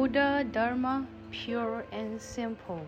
Buddha Dharma pure and simple.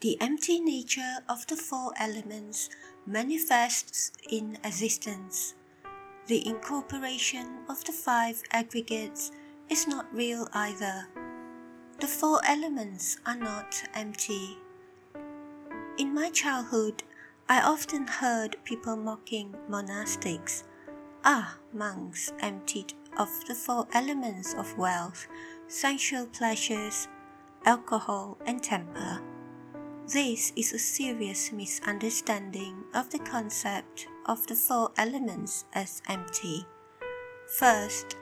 The empty nature of the four elements manifests in existence. The incorporation of the five aggregates is not real either. The four elements are not empty. In my childhood, I often heard people mocking monastics. Ah, monks emptied of the four elements of wealth, sensual pleasures, alcohol, and temper. This is a serious misunderstanding of the concept of the four elements as empty. First,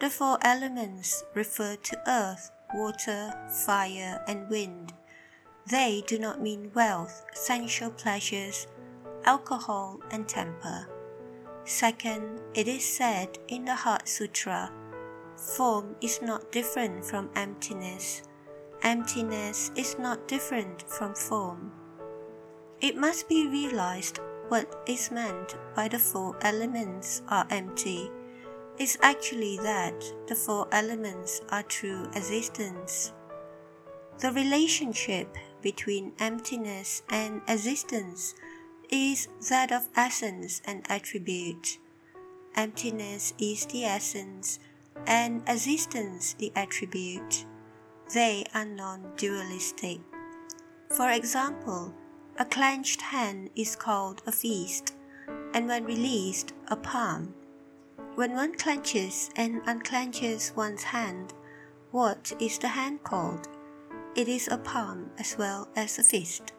the four elements refer to earth, water, fire, and wind. They do not mean wealth, sensual pleasures, alcohol, and temper. Second, it is said in the Heart Sutra form is not different from emptiness. Emptiness is not different from form. It must be realized what is meant by the four elements are empty is actually that the four elements are true existence. The relationship between emptiness and existence is that of essence and attribute. Emptiness is the essence, and existence the attribute. They are non dualistic. For example, a clenched hand is called a fist, and when released, a palm. When one clenches and unclenches one's hand, what is the hand called? It is a palm as well as a fist.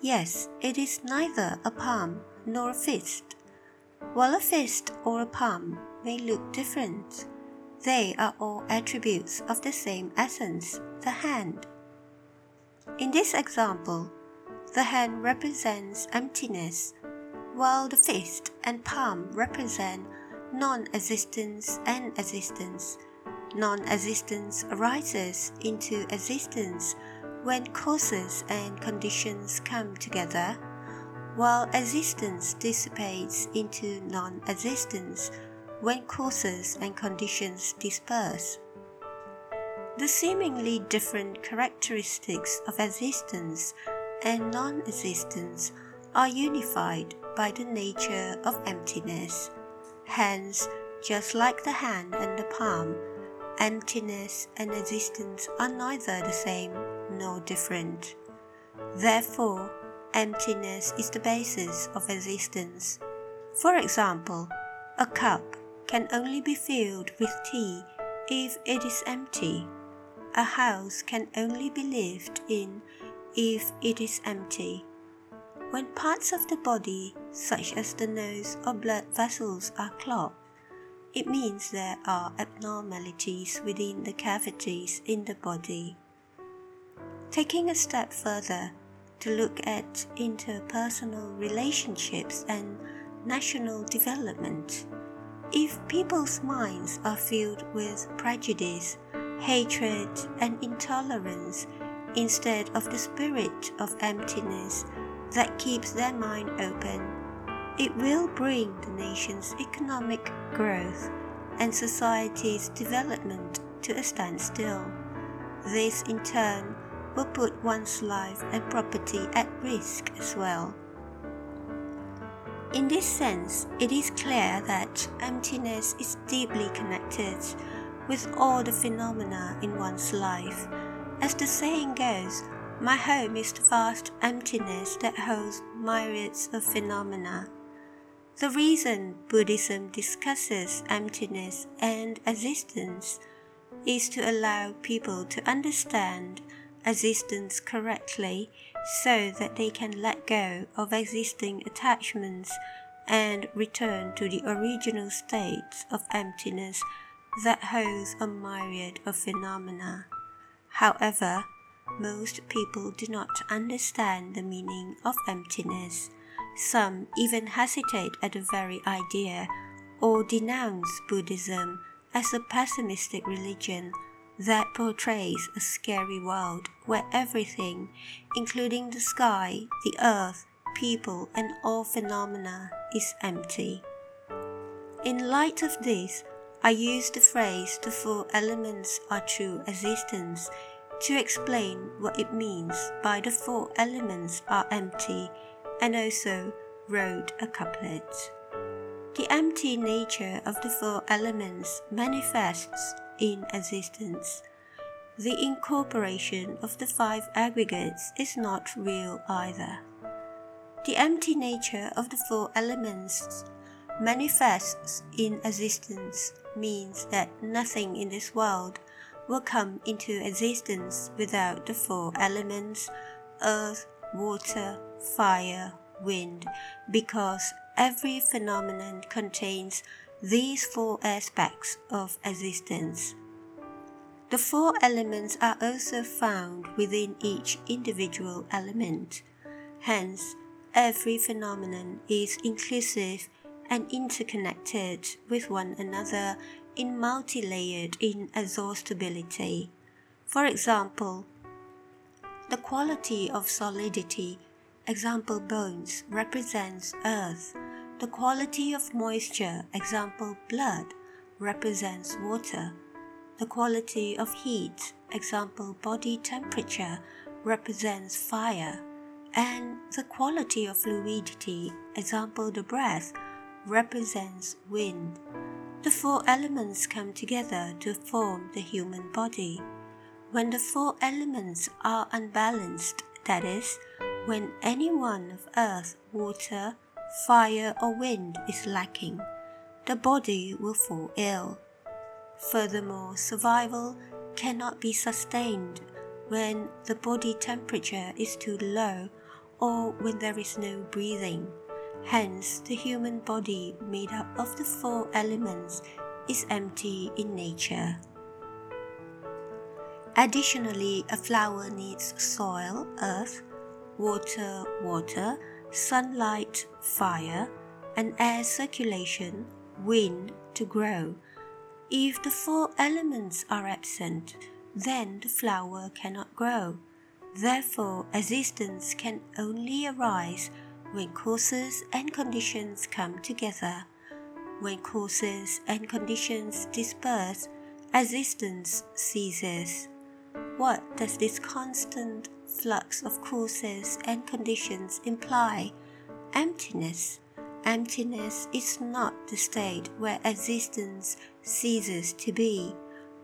Yes, it is neither a palm nor a fist. While a fist or a palm may look different, they are all attributes of the same essence, the hand. In this example, the hand represents emptiness, while the fist and palm represent non existence and existence. Non existence arises into existence when causes and conditions come together, while existence dissipates into non existence when causes and conditions disperse. The seemingly different characteristics of existence and non existence are unified by the nature of emptiness. Hence, just like the hand and the palm, emptiness and existence are neither the same nor different. Therefore, emptiness is the basis of existence. For example, a cup can only be filled with tea if it is empty. A house can only be lived in if it is empty. When parts of the body, such as the nose or blood vessels, are clogged, it means there are abnormalities within the cavities in the body. Taking a step further to look at interpersonal relationships and national development, if people's minds are filled with prejudice, hatred, and intolerance instead of the spirit of emptiness that keeps their mind open, it will bring the nation's economic growth and society's development to a standstill. This, in turn, will put one's life and property at risk as well. In this sense, it is clear that emptiness is deeply connected with all the phenomena in one's life. As the saying goes, my home is the vast emptiness that holds myriads of phenomena. The reason Buddhism discusses emptiness and existence is to allow people to understand existence correctly so that they can let go of existing attachments and return to the original state of emptiness that holds a myriad of phenomena. However, most people do not understand the meaning of emptiness. Some even hesitate at the very idea or denounce Buddhism as a pessimistic religion that portrays a scary world where everything, including the sky, the earth, people, and all phenomena, is empty. In light of this, I use the phrase the four elements are true existence to explain what it means by the four elements are empty and also wrote a couplet. The empty nature of the four elements manifests in existence. The incorporation of the five aggregates is not real either. The empty nature of the four elements manifests in existence means that nothing in this world will come into existence without the four elements earth, water, fire, wind, because every phenomenon contains these four aspects of existence. The four elements are also found within each individual element. Hence, every phenomenon is inclusive and interconnected with one another in multi-layered inexhaustibility. For example, the quality of solidity, example bones, represents earth. The quality of moisture, example blood, represents water. The quality of heat, example body temperature, represents fire. And the quality of fluidity, example the breath, represents wind. The four elements come together to form the human body. When the four elements are unbalanced, that is, when any one of earth, water, fire, or wind is lacking, the body will fall ill. Furthermore, survival cannot be sustained when the body temperature is too low or when there is no breathing. Hence, the human body, made up of the four elements, is empty in nature. Additionally, a flower needs soil, earth, water, water, sunlight, fire, and air circulation, wind to grow. If the four elements are absent, then the flower cannot grow. Therefore, existence can only arise when causes and conditions come together. When causes and conditions disperse, existence ceases. What does this constant flux of causes and conditions imply? Emptiness. Emptiness is not the state where existence ceases to be.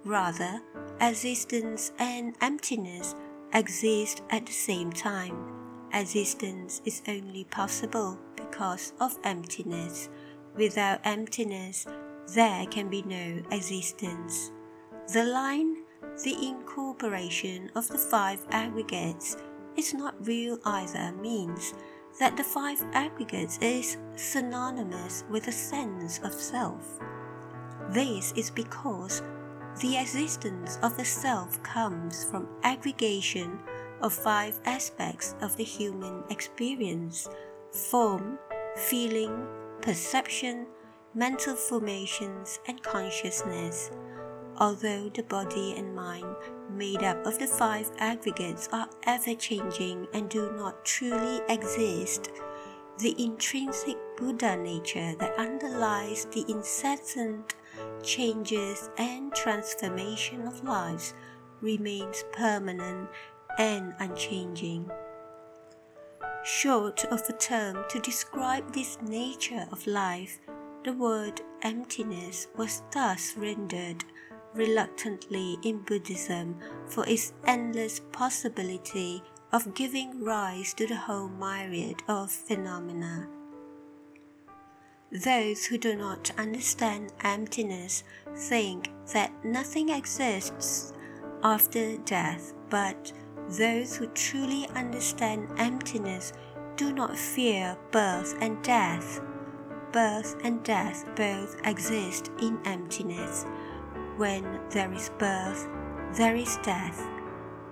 Rather, existence and emptiness exist at the same time existence is only possible because of emptiness. Without emptiness, there can be no existence. The line, the incorporation of the five aggregates, is not real either means that the five aggregates is synonymous with a sense of self. This is because the existence of the self comes from aggregation of five aspects of the human experience form, feeling, perception, mental formations, and consciousness. Although the body and mind, made up of the five aggregates, are ever changing and do not truly exist, the intrinsic Buddha nature that underlies the incessant changes and transformation of lives remains permanent and unchanging. Short of a term to describe this nature of life, the word emptiness was thus rendered reluctantly in Buddhism for its endless possibility of giving rise to the whole myriad of phenomena. Those who do not understand emptiness think that nothing exists after death but those who truly understand emptiness do not fear birth and death. Birth and death both exist in emptiness. When there is birth, there is death.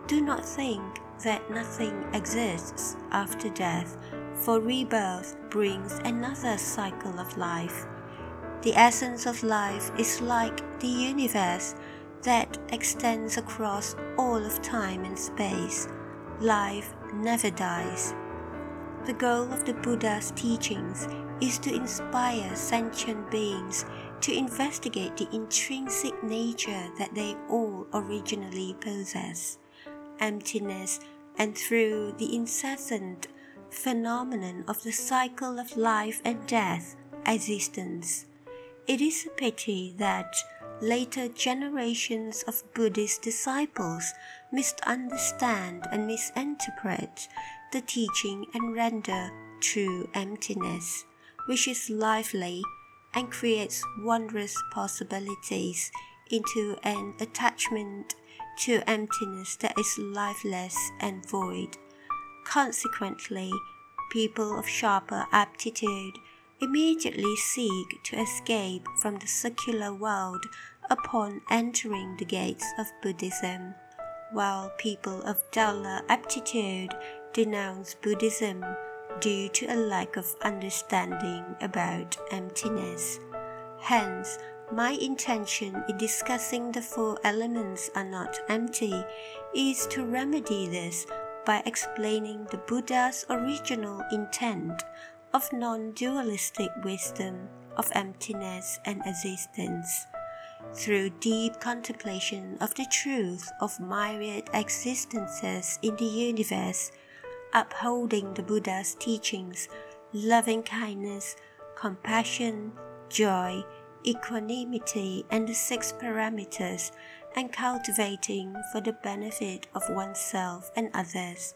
Do not think that nothing exists after death, for rebirth brings another cycle of life. The essence of life is like the universe that extends across all of time and space. Life never dies. The goal of the Buddha's teachings is to inspire sentient beings to investigate the intrinsic nature that they all originally possess emptiness, and through the incessant phenomenon of the cycle of life and death, existence. It is a pity that later generations of Buddhist disciples misunderstand and misinterpret the teaching and render true emptiness, which is lively and creates wondrous possibilities into an attachment to emptiness that is lifeless and void. Consequently, people of sharper aptitude immediately seek to escape from the secular world upon entering the gates of Buddhism, while people of duller aptitude denounce Buddhism due to a lack of understanding about emptiness. Hence, my intention in discussing the four elements are not empty is to remedy this by explaining the Buddha's original intent of non dualistic wisdom of emptiness and existence. Through deep contemplation of the truth of myriad existences in the universe, upholding the Buddha's teachings, loving kindness, compassion, joy, equanimity, and the six paramitas, and cultivating for the benefit of oneself and others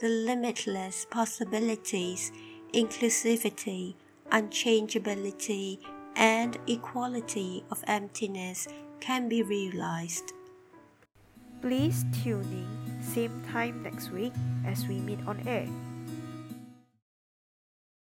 the limitless possibilities, inclusivity, unchangeability, and equality of emptiness can be realized. Please tune in same time next week as we meet on air.